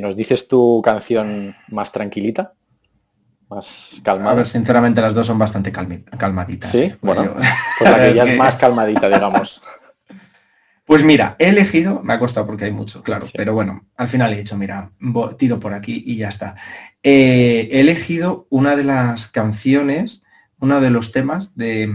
¿Nos dices tu canción más tranquilita? Más calmada. A ver, sinceramente las dos son bastante calmaditas. Sí, bueno, pues la que ya es más calmadita, digamos. Pues mira, he elegido, me ha costado porque hay mucho, claro, pero bueno, al final he dicho, mira, tiro por aquí y ya está. Eh, he elegido una de las canciones, uno de los temas de,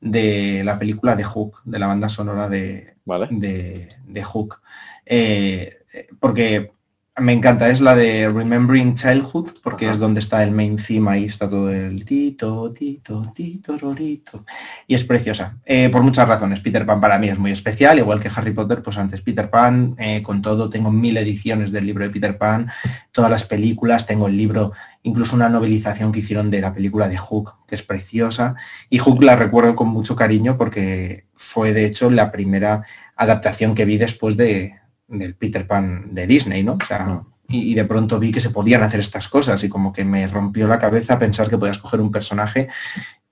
la película de Hook, de la banda sonora de, de, Hook. Eh, porque me encanta, es la de Remembering Childhood, porque es donde está el main theme, ahí está todo el tito, tito, tito, rorito. Y es preciosa, eh, por muchas razones. Peter Pan para mí es muy especial, igual que Harry Potter, pues antes Peter Pan, eh, con todo, tengo mil ediciones del libro de Peter Pan, todas las películas, tengo el libro, incluso una novelización que hicieron de la película de Hook, que es preciosa. Y Hook la recuerdo con mucho cariño porque fue de hecho la primera adaptación que vi después de, del Peter Pan de Disney, ¿no? O sea, y, de pronto vi que se podían hacer estas cosas y como que me rompió la cabeza pensar que podías coger un personaje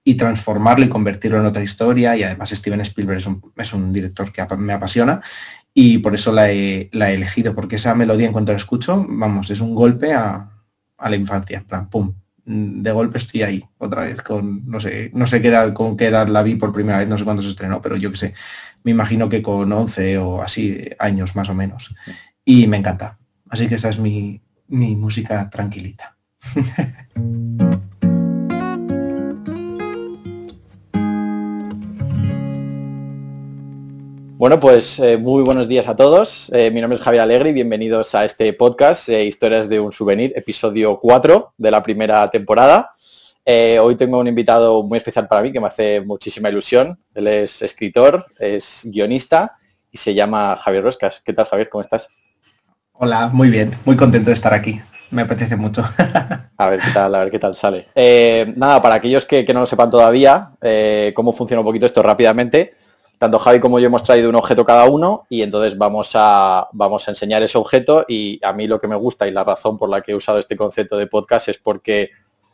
y transformarlo y convertirlo en otra historia y además Steven Spielberg es un, director que me apasiona y por eso la he, elegido, porque esa melodía en cuanto la escucho, vamos, es un golpe a, la infancia, plan, pum, de golpe estoy ahí otra vez con no sé no sé qué edad con qué edad la vi por primera vez no sé cuándo se estrenó pero yo que sé me imagino que con 11 o así años más o menos. Y me encanta. Así que esa es mi, música tranquilita. Bueno, pues eh, muy buenos días a todos. Eh, mi nombre es Javier Alegre y bienvenidos a este podcast, eh, Historias de un Souvenir, episodio 4 de la primera temporada. Hoy tengo un invitado muy especial para mí que me hace muchísima ilusión. Él es escritor, es guionista y se llama Javier Roscas. ¿Qué tal, Javier? ¿Cómo estás? Hola, muy bien, muy contento de estar aquí. Me apetece mucho. a ver qué tal, a ver qué tal sale. Nada, para aquellos que, no lo sepan todavía, cómo funciona un poquito esto rápidamente. Tanto Javi como yo hemos traído un objeto cada uno y entonces vamos a, vamos a enseñar ese objeto y a mí lo que me gusta y la razón por la que he usado este concepto de podcast es porque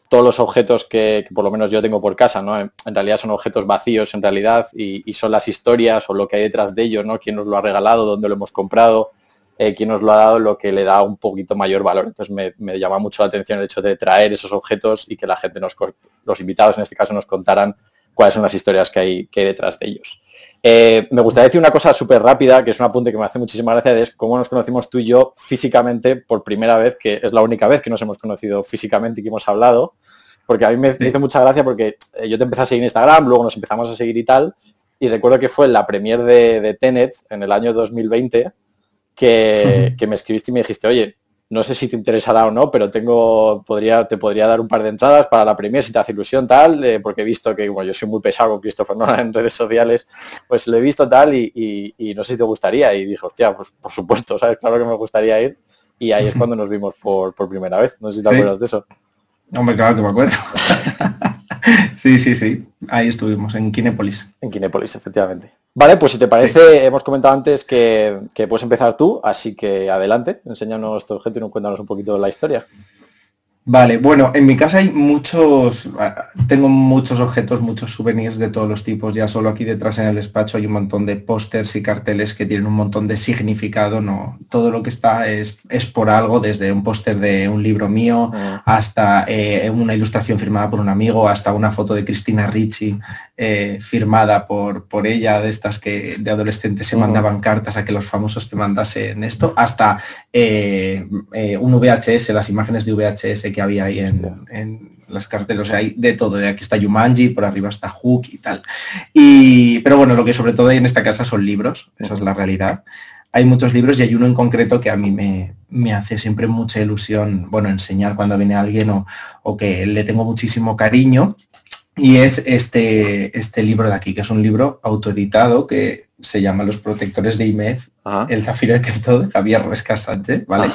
todos los objetos que, por lo menos yo tengo por casa, ¿no? En, realidad son objetos vacíos en realidad y, son las historias o lo que hay detrás de ellos, ¿no? Quién nos lo ha regalado, dónde lo hemos comprado, eh, quién nos lo ha dado, lo que le da un poquito mayor valor. Entonces me, llama mucho la atención el hecho de traer esos objetos y que la gente, nos, los invitados en este caso, nos contaran cuáles son las historias que hay, que detrás de ellos. Eh, me gustaría decir una cosa súper rápida, que es un apunte que me hace muchísima gracia, es cómo nos conocimos tú y yo físicamente por primera vez, que es la única vez que nos hemos conocido físicamente y que hemos hablado. Porque a mí me, hizo mucha gracia porque eh, yo te empecé a seguir en Instagram, luego nos empezamos a seguir y tal, y recuerdo que fue la premier de, Tenet en el año 2020 que, me escribiste y me dijiste, oye, no sé si te interesará o no, pero tengo, podría, te podría dar un par de entradas para la premier si te hace ilusión tal, eh, porque he visto que, bueno, yo soy muy pesado con Christopher Nolan en redes sociales, pues lo he visto tal y, no sé si te gustaría. Y dije, hostia, pues por supuesto, ¿sabes? Claro que me gustaría ir. Y ahí es cuando nos vimos por, primera vez. No sé si te acuerdas de eso. Hombre, claro que me acuerdo. sí, sí, sí. Ahí estuvimos, en Kinépolis. En Kinépolis, efectivamente. Vale, pues si te parece, hemos comentado antes que, que, puedes empezar tú, así que adelante, enséñanos tu objeto y cuéntanos un poquito la historia. Vale, bueno, en mi casa hay muchos, tengo muchos objetos, muchos souvenirs de todos los tipos. Ya solo aquí detrás en el despacho hay un montón de pósters y carteles que tienen un montón de significado. No, todo lo que está es, es por algo, desde un póster de un libro mío ah. hasta eh, una ilustración firmada por un amigo, hasta una foto de Cristina Ricci eh, firmada por, por ella, de estas que de adolescentes se mandaban cartas a que los famosos te mandasen esto, hasta eh, un VHS, las imágenes de VHS que había ahí en, las carteles, o sea, hay de todo, de aquí está Yumanji, por arriba está Hook y tal. Y, pero bueno, lo que sobre todo hay en esta casa son libros, esa es la realidad. Hay muchos libros y hay uno en concreto que a mí me, hace siempre mucha ilusión, bueno, enseñar cuando viene alguien o, que le tengo muchísimo cariño. Y es este, este libro de aquí, que es un libro autoeditado que se llama Los protectores de IMED, el Zafiro de de Javier Resca Sánchez, ¿vale?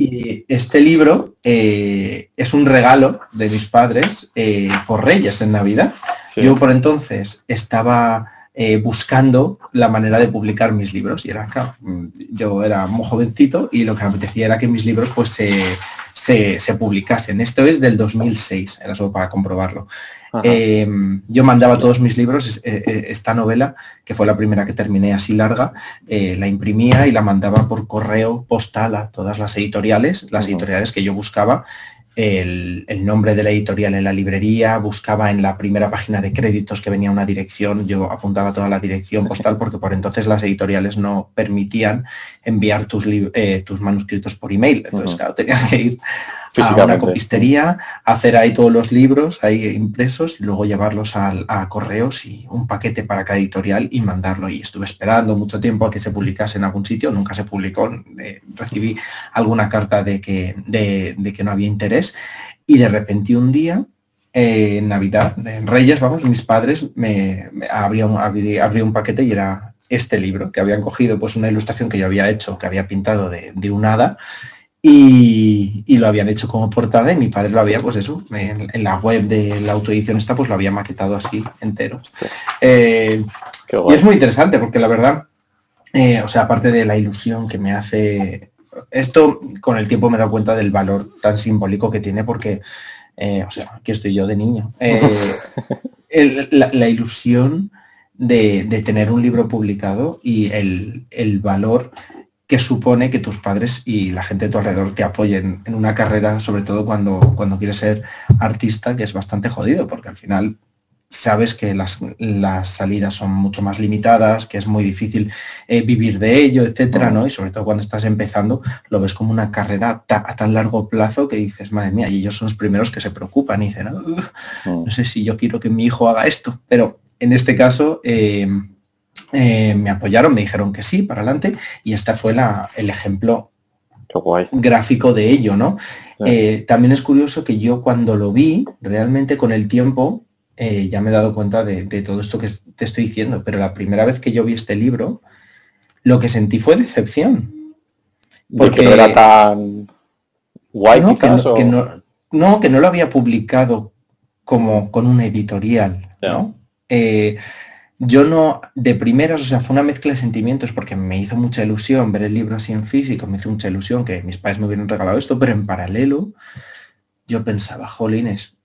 Y este libro eh, es un regalo de mis padres eh, por Reyes en Navidad. Yo por entonces estaba eh, buscando la manera de publicar mis libros y era, yo era muy jovencito y lo que me apetecía era que mis libros pues se, se, publicasen. Esto es del 2006, era solo para comprobarlo. Em, yo mandaba todos mis libros, eh, eh, esta novela, que fue la primera que terminé así larga, eh, la imprimía y la mandaba por correo postal a todas las editoriales, las editoriales que yo buscaba. El, nombre de la editorial en la librería, buscaba en la primera página de créditos que venía una dirección, yo apuntaba toda la dirección postal porque por entonces las editoriales no permitían enviar tus, eh, tus manuscritos por email. Entonces, claro, tenías que ir a una copistería, hacer ahí todos los libros ahí impresos y luego llevarlos a, correos y un paquete para cada editorial y mandarlo. Y estuve esperando mucho tiempo a que se publicase en algún sitio, nunca se publicó, eh, recibí alguna carta de que, de, que no había interés. Y de repente un día eh, en Navidad, en Reyes, vamos, mis padres me, me un, un paquete y era este libro, que habían cogido pues una ilustración que yo había hecho, que había pintado de, de un hada, y, lo habían hecho como portada y mi padre lo había, pues eso, en, la web de la autoedición esta, pues lo había maquetado así entero. Eh, y es muy interesante porque la verdad, eh, o sea, aparte de la ilusión que me hace, esto con el tiempo me he dado cuenta del valor tan simbólico que tiene porque, eh, o sea, aquí estoy yo de niño. la, ilusión de, tener un libro publicado y el, el valor que supone que tus padres y la gente de tu alrededor te apoyen en una carrera, sobre todo cuando, cuando quieres ser artista, que es bastante jodido, porque al final sabes que las, salidas son mucho más limitadas, que es muy difícil eh, vivir de ello, etcétera, ¿no? Y sobre todo cuando estás empezando, lo ves como una carrera a tan largo plazo que dices, madre mía, y ellos son los primeros que se preocupan y dicen, no sé si yo quiero que mi hijo haga esto, pero en este caso, eh, eh, me apoyaron, me dijeron que sí, para adelante, y este fue el ejemplo gráfico de ello, ¿no? Eh, también es curioso que yo cuando lo vi, realmente con el tiempo, eh, ya me he dado cuenta de, todo esto que te estoy diciendo, pero la primera vez que yo vi este libro, lo que sentí fue decepción. Porque no era tan guay, no, que no, que no, lo había publicado como con una editorial, ¿no? Yo no, de primeras, o sea, fue una mezcla de sentimientos porque me hizo mucha ilusión ver el libro así en físico, me hizo mucha ilusión que mis padres me hubieran regalado esto, pero en paralelo yo pensaba, jolines,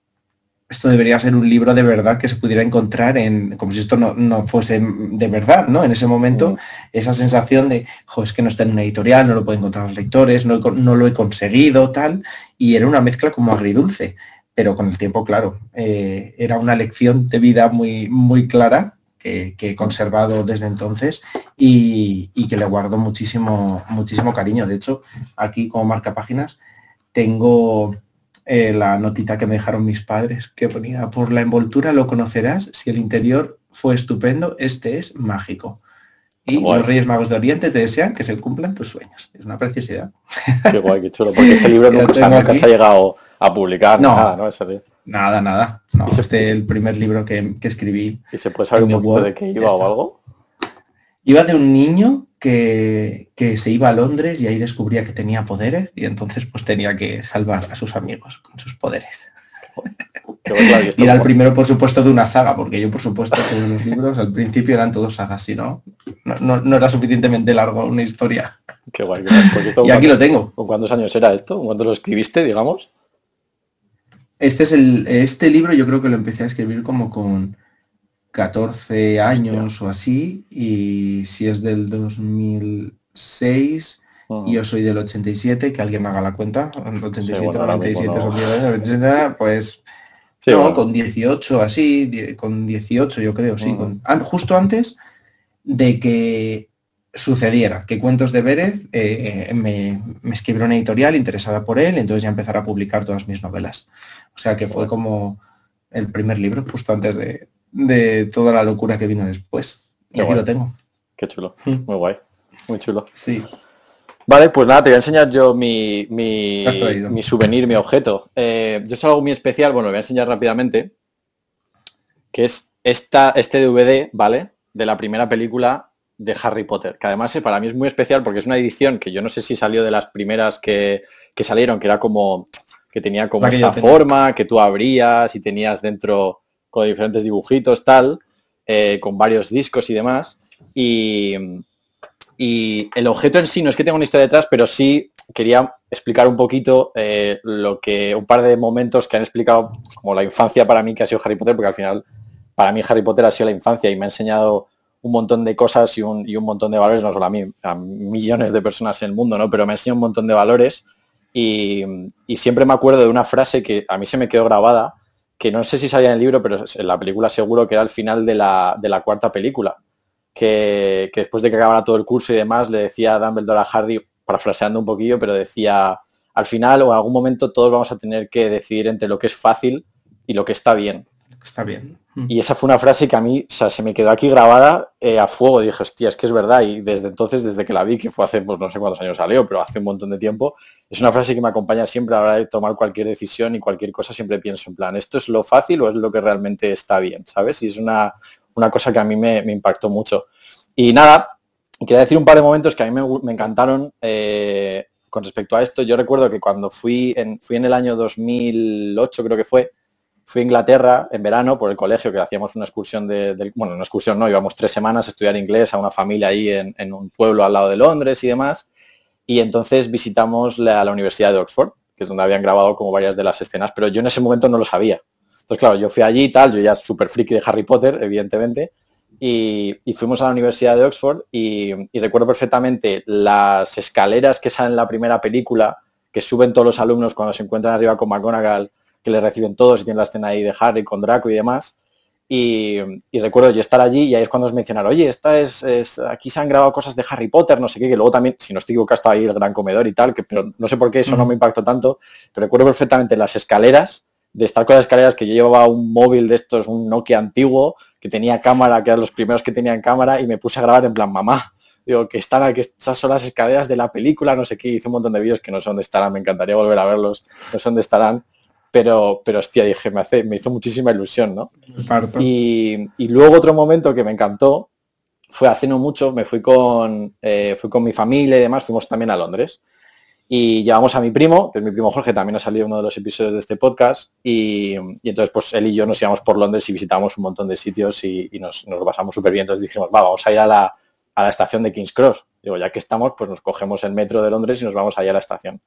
esto debería ser un libro de verdad que se pudiera encontrar en, como si esto no, fuese de verdad, ¿no? En ese momento, mm. esa sensación de, jo, es que no está en una editorial, no lo puedo encontrar los lectores, no, lo he conseguido, tal, y era una mezcla como agridulce, pero con el tiempo, claro, eh, era una lección de vida muy, muy clara que, he conservado desde entonces y, que le guardo muchísimo, muchísimo cariño. De hecho, aquí como marca páginas tengo eh, la notita que me dejaron mis padres que ponía por la envoltura lo conocerás si el interior fue estupendo, este es mágico. Y los Reyes Magos de Oriente te desean que se cumplan tus sueños. Es una preciosidad. Qué guay, qué chulo, porque ese libro nunca, se ha llegado a publicar. No, nada, ¿no? Nada, nada. No, este es el primer libro que, escribí. ¿Y se puede saber un poquito de qué iba o algo? Iba de un niño que, se iba a Londres y ahí descubría que tenía poderes y entonces pues tenía que salvar a sus amigos con sus poderes. y era el primero, por supuesto, de una saga, porque yo, por supuesto, todos los libros al principio eran todos sagas, si no, no, era suficientemente largo una historia. Qué guay. y aquí lo tengo. ¿Con cuántos años era esto? ¿Cuándo lo escribiste, digamos? Este es el, este libro yo creo que lo empecé a escribir como con 14 años o así, y si es del 2006, y yo soy del 87, que alguien me haga la cuenta, 87, 97, pues no, con 18 así, con 18 yo creo, sí, justo antes de que sucediera, que Cuentos de Vélez eh, me, me escribió una editorial interesada por él, entonces ya empezar a publicar todas mis novelas. O sea que fue como el primer libro, justo antes de, toda la locura que vino después. Y aquí lo tengo. Qué chulo, mm. muy guay, muy chulo. Sí. Vale, pues nada, te voy a enseñar yo mi, mi, souvenir, mi objeto. Eh, yo es algo muy especial, bueno, lo voy a enseñar rápidamente, que es esta, este DVD, ¿vale? De la primera película de Harry Potter, que además eh, para mí es muy especial porque es una edición que yo no sé si salió de las primeras que, que salieron, que era como que tenía como esta forma, que tú abrías y tenías dentro con diferentes dibujitos, tal, eh, con varios discos y demás. Y, y, el objeto en sí no es que tenga una historia detrás, pero sí quería explicar un poquito eh, lo que, un par de momentos que han explicado como la infancia para mí que ha sido Harry Potter, porque al final para mí Harry Potter ha sido la infancia y me ha enseñado un montón de cosas y un, montón de valores, no solo a mí, a millones de personas en el mundo, ¿no? Pero me ha enseñado un montón de valores y, siempre me acuerdo de una frase que a mí se me quedó grabada, que no sé si salía en el libro, pero en la película seguro que era al final de la, de la cuarta película, que, que, después de que acabara todo el curso y demás, le decía a Dumbledore a Hardy, parafraseando un poquillo, pero decía, al final o en algún momento todos vamos a tener que decidir entre lo que es fácil y lo que está bien. Está bien. Y esa fue una frase que a mí, o sea, se me quedó aquí grabada eh, a fuego. Dije, hostia, es que es verdad. Y desde entonces, desde que la vi, que fue hace, pues no sé cuántos años salió, pero hace un montón de tiempo, es una frase que me acompaña siempre a la hora de tomar cualquier decisión y cualquier cosa. Siempre pienso en plan, ¿esto es lo fácil o es lo que realmente está bien? ¿Sabes? Y es una, una cosa que a mí me, impactó mucho. Y nada, quería decir un par de momentos que a mí me, encantaron eh, con respecto a esto. Yo recuerdo que cuando fui en, fui en el año 2008, creo que fue, fui a Inglaterra en verano por el colegio, que hacíamos una excursión de, bueno, una excursión no, íbamos tres semanas a estudiar inglés a una familia ahí en, un pueblo al lado de Londres y demás. Y entonces visitamos la, la Universidad de Oxford, que es donde habían grabado como varias de las escenas, pero yo en ese momento no lo sabía. Entonces, claro, yo fui allí y tal, yo ya súper friki de Harry Potter, evidentemente, y, fuimos a la Universidad de Oxford y, y, recuerdo perfectamente las escaleras que salen en la primera película, que suben todos los alumnos cuando se encuentran arriba con McGonagall que le reciben todos y tienen la escena ahí de Harry con Draco y demás. Y, recuerdo yo estar allí y ahí es cuando os mencionaron, oye, esta es, aquí se han grabado cosas de Harry Potter, no sé qué, que luego también, si no estoy equivocado, estaba ahí el gran comedor y tal, que pero no sé por qué eso no me impactó tanto, pero recuerdo perfectamente las escaleras, de estar con las escaleras que yo llevaba un móvil de estos, un Nokia antiguo, que tenía cámara, que eran los primeros que tenían cámara, y me puse a grabar en plan, mamá, digo, que están aquí, estas son las escaleras de la película, no sé qué, hice un montón de vídeos que no sé dónde estarán, me encantaría volver a verlos, no sé dónde estarán, pero, pero hostia, dije, me, hace, me hizo muchísima ilusión, ¿no? Y, y, luego otro momento que me encantó fue hace no mucho, me fui con, eh, fui con mi familia y demás, fuimos también a Londres. Y llevamos a mi primo, que es mi primo Jorge, también ha salido uno de los episodios de este podcast, y, y entonces pues él y yo nos íbamos por Londres y visitamos un montón de sitios y, nos, nos, lo pasamos súper bien. Entonces dijimos, va, vamos a ir a la, a la estación de King's Cross. Digo, ya que estamos, pues nos cogemos el metro de Londres y nos vamos allá a la estación.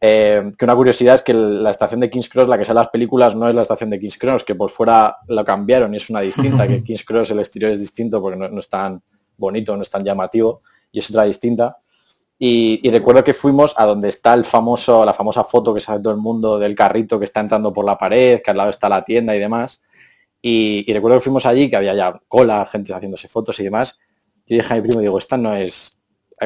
Eh, que una curiosidad es que la estación de King's Cross, la que sale las películas, no es la estación de King's Cross, que por fuera lo cambiaron y es una distinta, que King's Cross el exterior es distinto porque no, es tan bonito, no es tan llamativo y es otra distinta. Y, recuerdo que fuimos a donde está el famoso, la famosa foto que sabe todo el mundo del carrito que está entrando por la pared, que al lado está la tienda y demás. Y, recuerdo que fuimos allí, que había ya cola, gente haciéndose fotos y demás. Y dije a mi primo, digo, esta no es,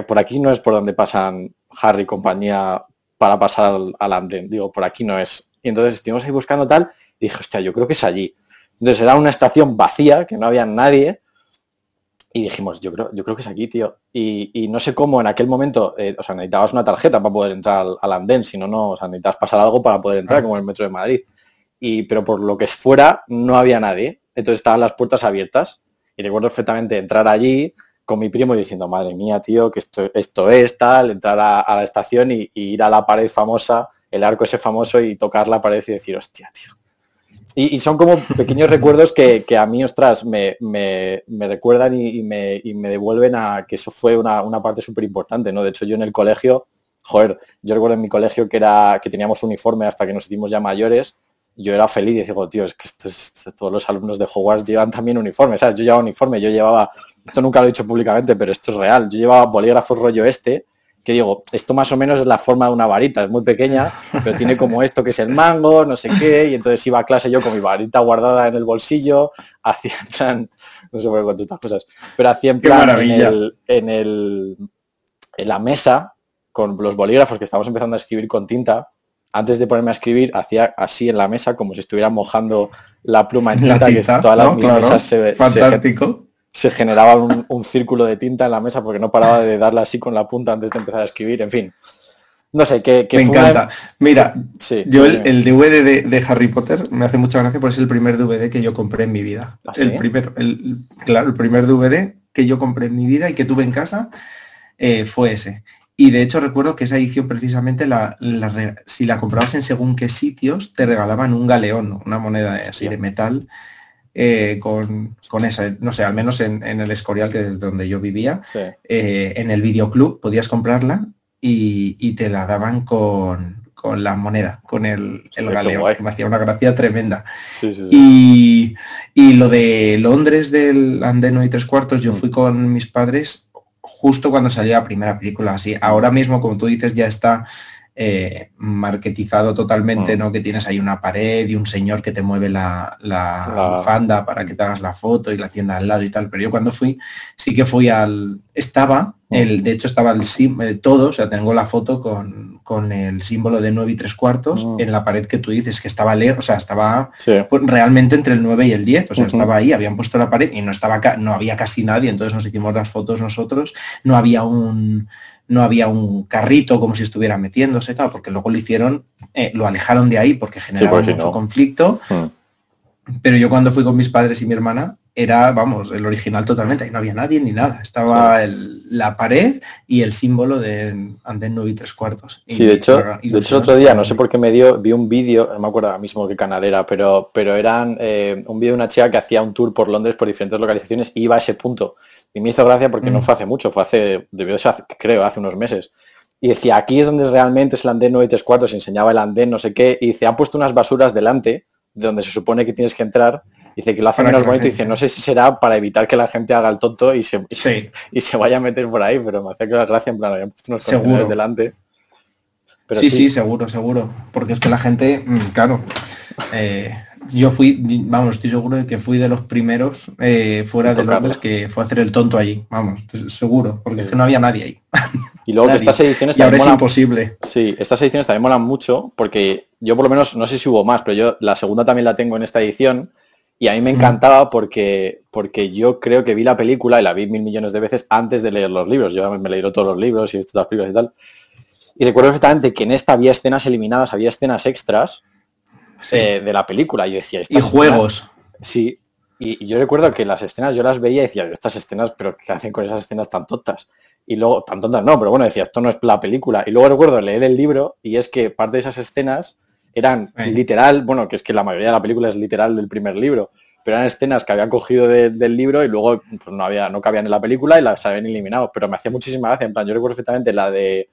por aquí no es por donde pasan Harry y compañía para pasar al, andén. Digo, por aquí no es. Y entonces estuvimos ahí buscando tal y dije, hostia, yo creo que es allí. Entonces era una estación vacía, que no había nadie. Y dijimos, yo creo, yo creo que es aquí, tío. Y, no sé cómo en aquel momento, eh, o sea, necesitabas una tarjeta para poder entrar al, andén, si no, no, o sea, necesitabas pasar algo para poder entrar, como el metro de Madrid. Y, pero por lo que es fuera, no había nadie. Entonces estaban las puertas abiertas. Y recuerdo perfectamente entrar allí, con mi primo diciendo, madre mía, tío, que esto, esto es tal, entrar a, la estación y, ir a la pared famosa, el arco ese famoso y tocar la pared y decir, hostia, tío. Y, son como pequeños recuerdos que, a mí, ostras, me, recuerdan y, me, devuelven a que eso fue una, parte súper importante, ¿no? De hecho, yo en el colegio, joder, yo recuerdo en mi colegio que era que teníamos uniforme hasta que nos hicimos ya mayores, yo era feliz y digo, tío, es que todos los alumnos de Hogwarts llevan también uniforme, ¿sabes? Yo llevaba uniforme, yo llevaba esto nunca lo he dicho públicamente, pero esto es real. Yo llevaba bolígrafos rollo este, que digo, esto más o menos es la forma de una varita, es muy pequeña, pero tiene como esto que es el mango, no sé qué, y entonces iba a clase yo con mi varita guardada en el bolsillo, hacía en plan, no sé por qué estas cosas, pero hacía en plan en, el, en, el, en la mesa, con los bolígrafos que estábamos empezando a escribir con tinta, antes de ponerme a escribir, hacía así en la mesa, como si estuviera mojando la pluma en tinta, que todas las mesas se, Fantástico se generaba un, círculo de tinta en la mesa porque no paraba de darle así con la punta antes de empezar a escribir, en fin. No sé, que... me encanta. Mira, yo el, DVD de, Harry Potter me hace mucha gracia porque es el primer DVD que yo compré en mi vida. ¿Ah, el primer, el, claro, el primer DVD que yo compré en mi vida y que tuve en casa eh, fue ese. Y de hecho recuerdo que esa edición precisamente, la, si la comprabas en según qué sitios, te regalaban un galeón, una moneda así de metal eh, con, esa, no sé, al menos en, el Escorial, que es donde yo vivía, eh, en el videoclub podías comprarla y, te la daban con, la moneda, con el, el galeo, que me hacía una gracia tremenda. Y, lo de Londres del andeno y tres cuartos, yo mm. fui con mis padres justo cuando salió la primera película. Así, ahora mismo, como tú dices, ya está eh, marketizado totalmente, mm. ¿no? Que tienes ahí una pared y un señor que te mueve la, la bufanda para que te hagas la foto y la tienda al lado y tal. Pero yo cuando fui, sí que fui al. Estaba, mm. el, de hecho estaba el, eh, todo, o sea, tengo la foto con, el símbolo de 9 y 3 cuartos mm. en la pared que tú dices que estaba leer, o sea, estaba pues, realmente entre el 9 y el 10, o sea, estaba ahí, habían puesto la pared y no estaba no había casi nadie, entonces nos hicimos las fotos nosotros, no había un no había un carrito como si estuviera metiéndose, tal, porque luego lo hicieron, eh, lo alejaron de ahí porque generaba mucho conflicto. Hmm. Pero yo cuando fui con mis padres y mi hermana, era, vamos, el original totalmente, ahí no había nadie ni nada. Estaba la pared y el símbolo de Andén 9 y tres cuartos. Sí, de hecho, de hecho el otro día, no sé por qué me dio, vi un vídeo, no me acuerdo ahora mismo qué canal era, pero, pero eran eh, un vídeo de una chica que hacía un tour por Londres por diferentes localizaciones y iba a ese punto. Y me hizo gracia porque no mm. fue hace mucho, fue hace, debió ser, creo, hace unos meses. Y decía, aquí es donde realmente es el andén 9 y 3 cuartos, enseñaba el andén, no sé qué, y dice, han puesto unas basuras delante, de donde se supone que tienes que entrar, dice que lo hace menos bonito, y dice, no sé si será para evitar que la gente haga el tonto y se, y se vaya a meter por ahí, pero me hace que la gracia, en plan, habían puesto unos contenedores delante. Pero sí, sí, sí, seguro, seguro. Porque es que la gente, mm, claro, eh, yo fui, vamos, estoy seguro de que fui de los primeros eh, fuera de Londres que fue a hacer el tonto allí, vamos, seguro, porque es que no había nadie ahí. Y luego que estas ediciones también es imposible. Sí, estas ediciones también molan mucho porque yo por lo menos, no sé si hubo más, pero yo la segunda también la tengo en esta edición y a mí me encantaba porque, porque yo creo que vi la película y la vi mil millones de veces antes de leer los libros. Yo me leí todos los libros y he visto todas las películas y tal. Y recuerdo perfectamente que en esta había escenas eliminadas, había escenas extras eh, de la película. Y decía, y juegos. sí. Y, yo recuerdo que las escenas yo las veía y decía, estas escenas, pero ¿qué hacen con esas escenas tan tontas? Y luego, tan tontas no, pero bueno, decía, esto no es la película. Y luego recuerdo leer el libro y es que parte de esas escenas eran literal, bueno, que es que la mayoría de la película es literal del primer libro, pero eran escenas que habían cogido del libro y luego pues, no había, no cabían en la película y las habían eliminado. Pero me hacía muchísima gracia. En plan, yo recuerdo perfectamente la de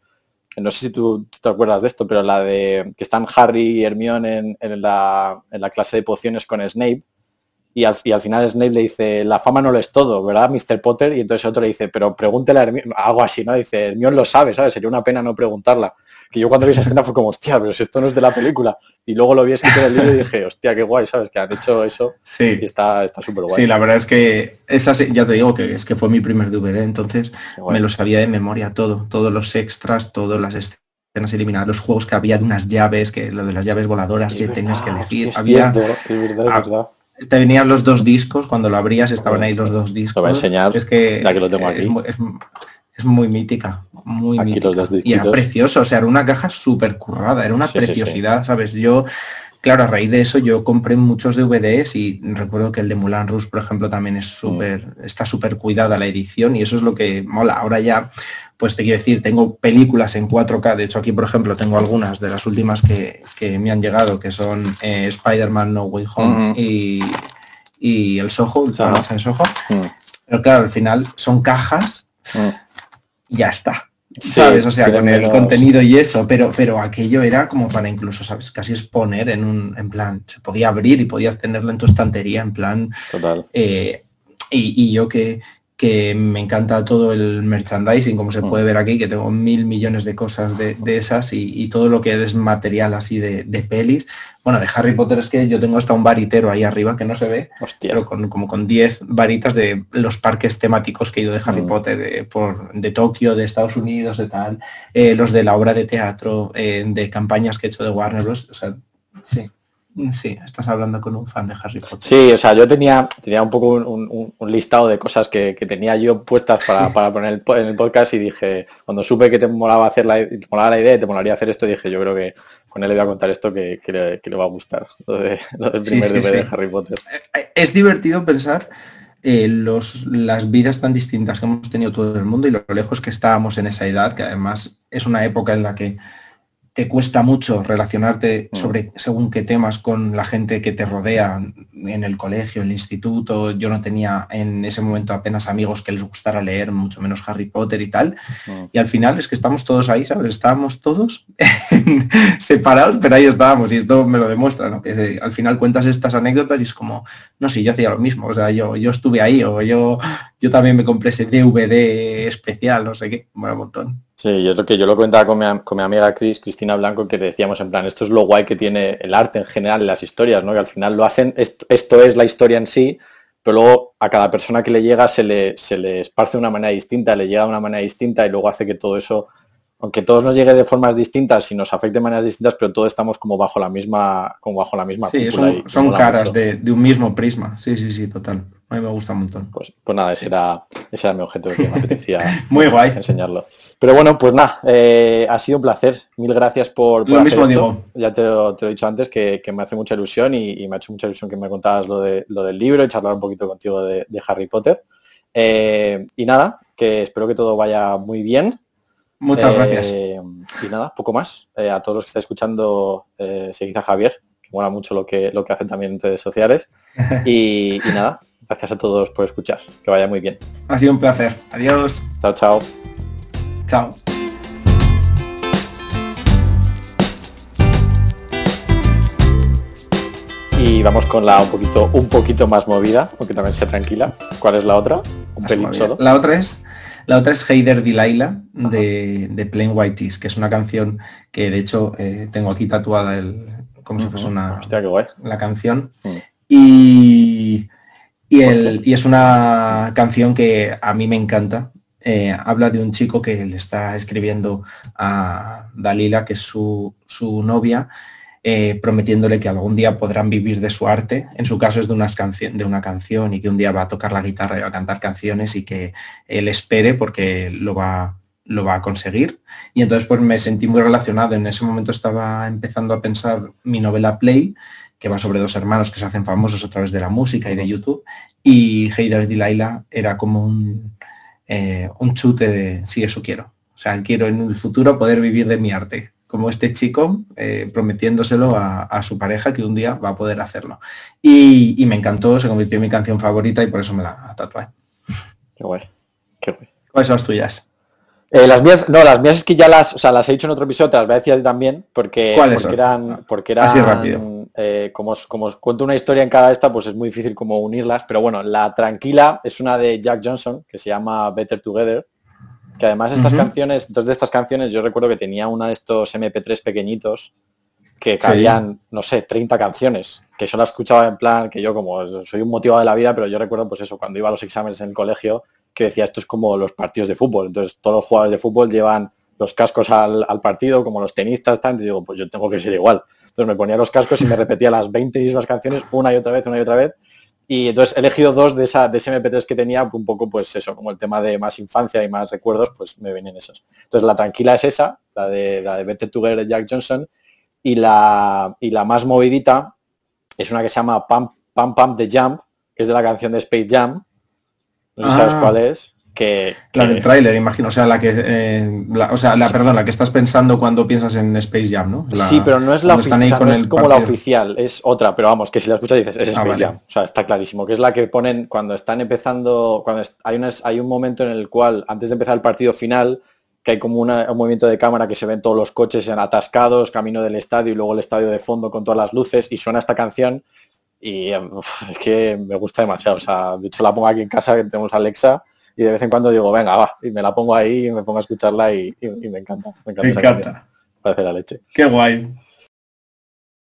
no sé si tú te acuerdas de esto, pero la de que están Harry y Hermione en, la, clase de pociones con Snape y al, y al, final Snape le dice, la fama no lo es todo, ¿verdad, Mr. Potter? Y entonces otro le dice, pero pregúntele a Hermione, algo así, ¿no? Dice, Hermione lo sabe, ¿sabes? Sería una pena no preguntarla que yo cuando vi esa escena fue como, hostia, pero si esto no es de la película. Y luego lo vi escrito en el libro y dije, hostia, qué guay, ¿sabes? Que han hecho eso sí. y está súper guay. Sí, la verdad es que esa, ya te digo que es que fue mi primer DVD, entonces me lo sabía de memoria todo, todos los extras, todas las escenas eliminadas, los juegos que había de unas llaves, que lo de las llaves voladoras que tenías que elegir. había, verdad, Te venían los dos discos, cuando lo abrías estaban ahí los dos discos. Lo voy a enseñar, es que, ya que lo tengo aquí es muy mítica, muy mítica. y era precioso, o sea, era una caja súper currada, era una preciosidad, ¿sabes? Yo, claro, a raíz de eso yo compré muchos DVDs y recuerdo que el de Mulan Rouge, por ejemplo, también es súper, mm. está súper cuidada la edición y eso es lo que mola. Ahora ya, pues te quiero decir, tengo películas en 4K, de hecho aquí, por ejemplo, tengo algunas de las últimas que, me han llegado, que son eh, Spider-Man No Way Home y, el Soho, el Soho. Mm. Pero claro, al final son cajas ya está. ¿Sabes? O sea, con el contenido y eso, pero, pero aquello era como para incluso, ¿sabes? Casi exponer en un, en plan, se podía abrir y podías tenerlo en tu estantería, en plan. Total. Eh, y, yo que, que me encanta todo el merchandising, como se mm. puede ver aquí, que tengo mil millones de cosas de, esas y, todo lo que es material así de, pelis. Bueno, de Harry Potter es que yo tengo hasta un varitero ahí arriba que no se ve, pero con, como con 10 varitas de los parques temáticos que he ido de Harry mm. Potter, de, por, de Tokio, de Estados Unidos, de tal, eh, los de la obra de teatro, eh, de campañas que he hecho de Warner Bros. O sea, sí. Sí, estás hablando con un fan de Harry Potter. Sí, o sea, yo tenía, tenía un poco un, listado de cosas que, tenía yo puestas para, poner en el podcast y dije, cuando supe que te molaba hacer la, molaba la idea y te molaría hacer esto, dije, yo creo que con él le voy a contar esto que, le, va a gustar, lo, del primer DVD de Harry Potter. Eh, eh, es divertido pensar eh, los, las vidas tan distintas que hemos tenido todo el mundo y lo lejos que estábamos en esa edad, que además es una época en la que te cuesta mucho relacionarte mm. sobre según qué temas con la gente que te rodea en el colegio, en el instituto. Yo no tenía en ese momento apenas amigos que les gustara leer, mucho menos Harry Potter y tal. Mm. Y al final es que estamos todos ahí, ¿sabes? Estábamos todos separados, pero ahí estábamos. Y esto me lo demuestra, ¿no? Que al final cuentas estas anécdotas y es como, no sé, yo hacía lo mismo. O sea, yo, yo estuve ahí o yo, yo también me compré ese DVD especial, no sé qué, bueno, un montón. Sí, yo lo que yo lo comentaba con mi, con mi amiga Cris, Cristina Blanco, que decíamos en plan, esto es lo guay que tiene el arte en general, las historias, ¿no? Que al final lo hacen, esto, esto, es la historia en sí, pero luego a cada persona que le llega se le, se le esparce de una manera distinta, le llega de una manera distinta y luego hace que todo eso aunque todos nos llegue de formas distintas y nos afecte de maneras distintas, pero todos estamos como bajo la misma, como bajo la misma. Sí, son, caras de, un mismo prisma. Sí, sí, sí, total. A mí me gusta un montón. Pues, pues nada, ese era, ese era mi objeto que me apetecía Muy guay. enseñarlo. Pero bueno, pues nada, eh, ha sido un placer. Mil gracias por, lo mismo digo. Ya te lo, he dicho antes que, me hace mucha ilusión y, me ha hecho mucha ilusión que me contabas lo, de, lo del libro y charlar un poquito contigo de, Harry Potter. Eh, y nada, que espero que todo vaya muy bien Muchas gracias. Eh, y nada, poco más. A todos los que estáis escuchando, seguid a Javier, que mola mucho lo que, lo que hacen también en redes sociales. Y, nada, gracias a todos por escuchar. Que vaya muy bien. Ha sido un placer. Adiós. Chao, chao. Chao. Y vamos con la un poquito, un poquito más movida, aunque también sea tranquila. ¿Cuál es la otra? Un pelín solo. La otra es la otra es Heider Delilah de, de Plain White Tees, que es una canción que de hecho eh, tengo aquí tatuada el, como si fuese una la canción. Mm. Y, y, el, y, es una canción que a mí me encanta. Eh, habla de un chico que le está escribiendo a Dalila, que es su, su novia, eh, prometiéndole que algún día podrán vivir de su arte. En su caso es de, unas de una canción y que un día va a tocar la guitarra y va a cantar canciones y que él espere porque lo va, lo va a conseguir. Y entonces pues me sentí muy relacionado. En ese momento estaba empezando a pensar mi novela Play, que va sobre dos hermanos que se hacen famosos a través de la música y de YouTube. Y Heider Laila era como un, eh, un chute de, sí, eso quiero. O sea, quiero en el futuro poder vivir de mi arte como este chico eh, prometiéndoselo a, su pareja que un día va a poder hacerlo. Y, me encantó, se convirtió en mi canción favorita y por eso me la tatué. Qué guay, qué guay. ¿Cuáles son las tuyas? Eh, las mías, no, las mías es que ya las, o sea, las he dicho en otro episodio, te las voy a decir también, porque, porque eran, porque eran, Así rápido. Eh, como, os, como os cuento una historia en cada esta, pues es muy difícil como unirlas, pero bueno, la tranquila es una de Jack Johnson, que se llama Better Together, que además estas canciones, dos de estas canciones, yo recuerdo que tenía una de estos MP3 pequeñitos que cabían, no sé, 30 canciones, que yo la escuchaba en plan, que yo como soy un motivado de la vida, pero yo recuerdo pues eso, cuando iba a los exámenes en el colegio, que decía, esto es como los partidos de fútbol. Entonces todos los jugadores de fútbol llevan los cascos al, partido, como los tenistas, tanto, y digo, pues yo tengo que ser igual. Entonces me ponía los cascos y me repetía las 20 mismas canciones una y otra vez, una y otra vez, y entonces he elegido dos de, esa, de ese MP3 que tenía, un poco pues eso, como el tema de más infancia y más recuerdos, pues me venían esos. Entonces la tranquila es esa, la de, la de Better Together de Jack Johnson, y la, y la más movidita es una que se llama Pump Pump Pump the Jump, que es de la canción de Space Jam. No sé si sabes ah. cuál es que, La del tráiler, imagino, o sea, la que, eh, o sea, la, perdón, la que estás pensando cuando piensas en Space Jam, ¿no? sí, pero no es la oficial, como la oficial, es otra, pero vamos, que si la escuchas dices, es ah, Space Jam, o sea, está clarísimo, que es la que ponen cuando están empezando, cuando hay, hay un momento en el cual, antes de empezar el partido final, que hay como un movimiento de cámara que se ven todos los coches en atascados, camino del estadio y luego el estadio de fondo con todas las luces y suena esta canción y es que me gusta demasiado, o sea, de hecho la pongo aquí en casa que tenemos Alexa y de vez en cuando digo, venga, va, y me la pongo ahí y me pongo a escucharla y, me encanta. Me encanta. Me encanta. Parece la leche. Qué guay.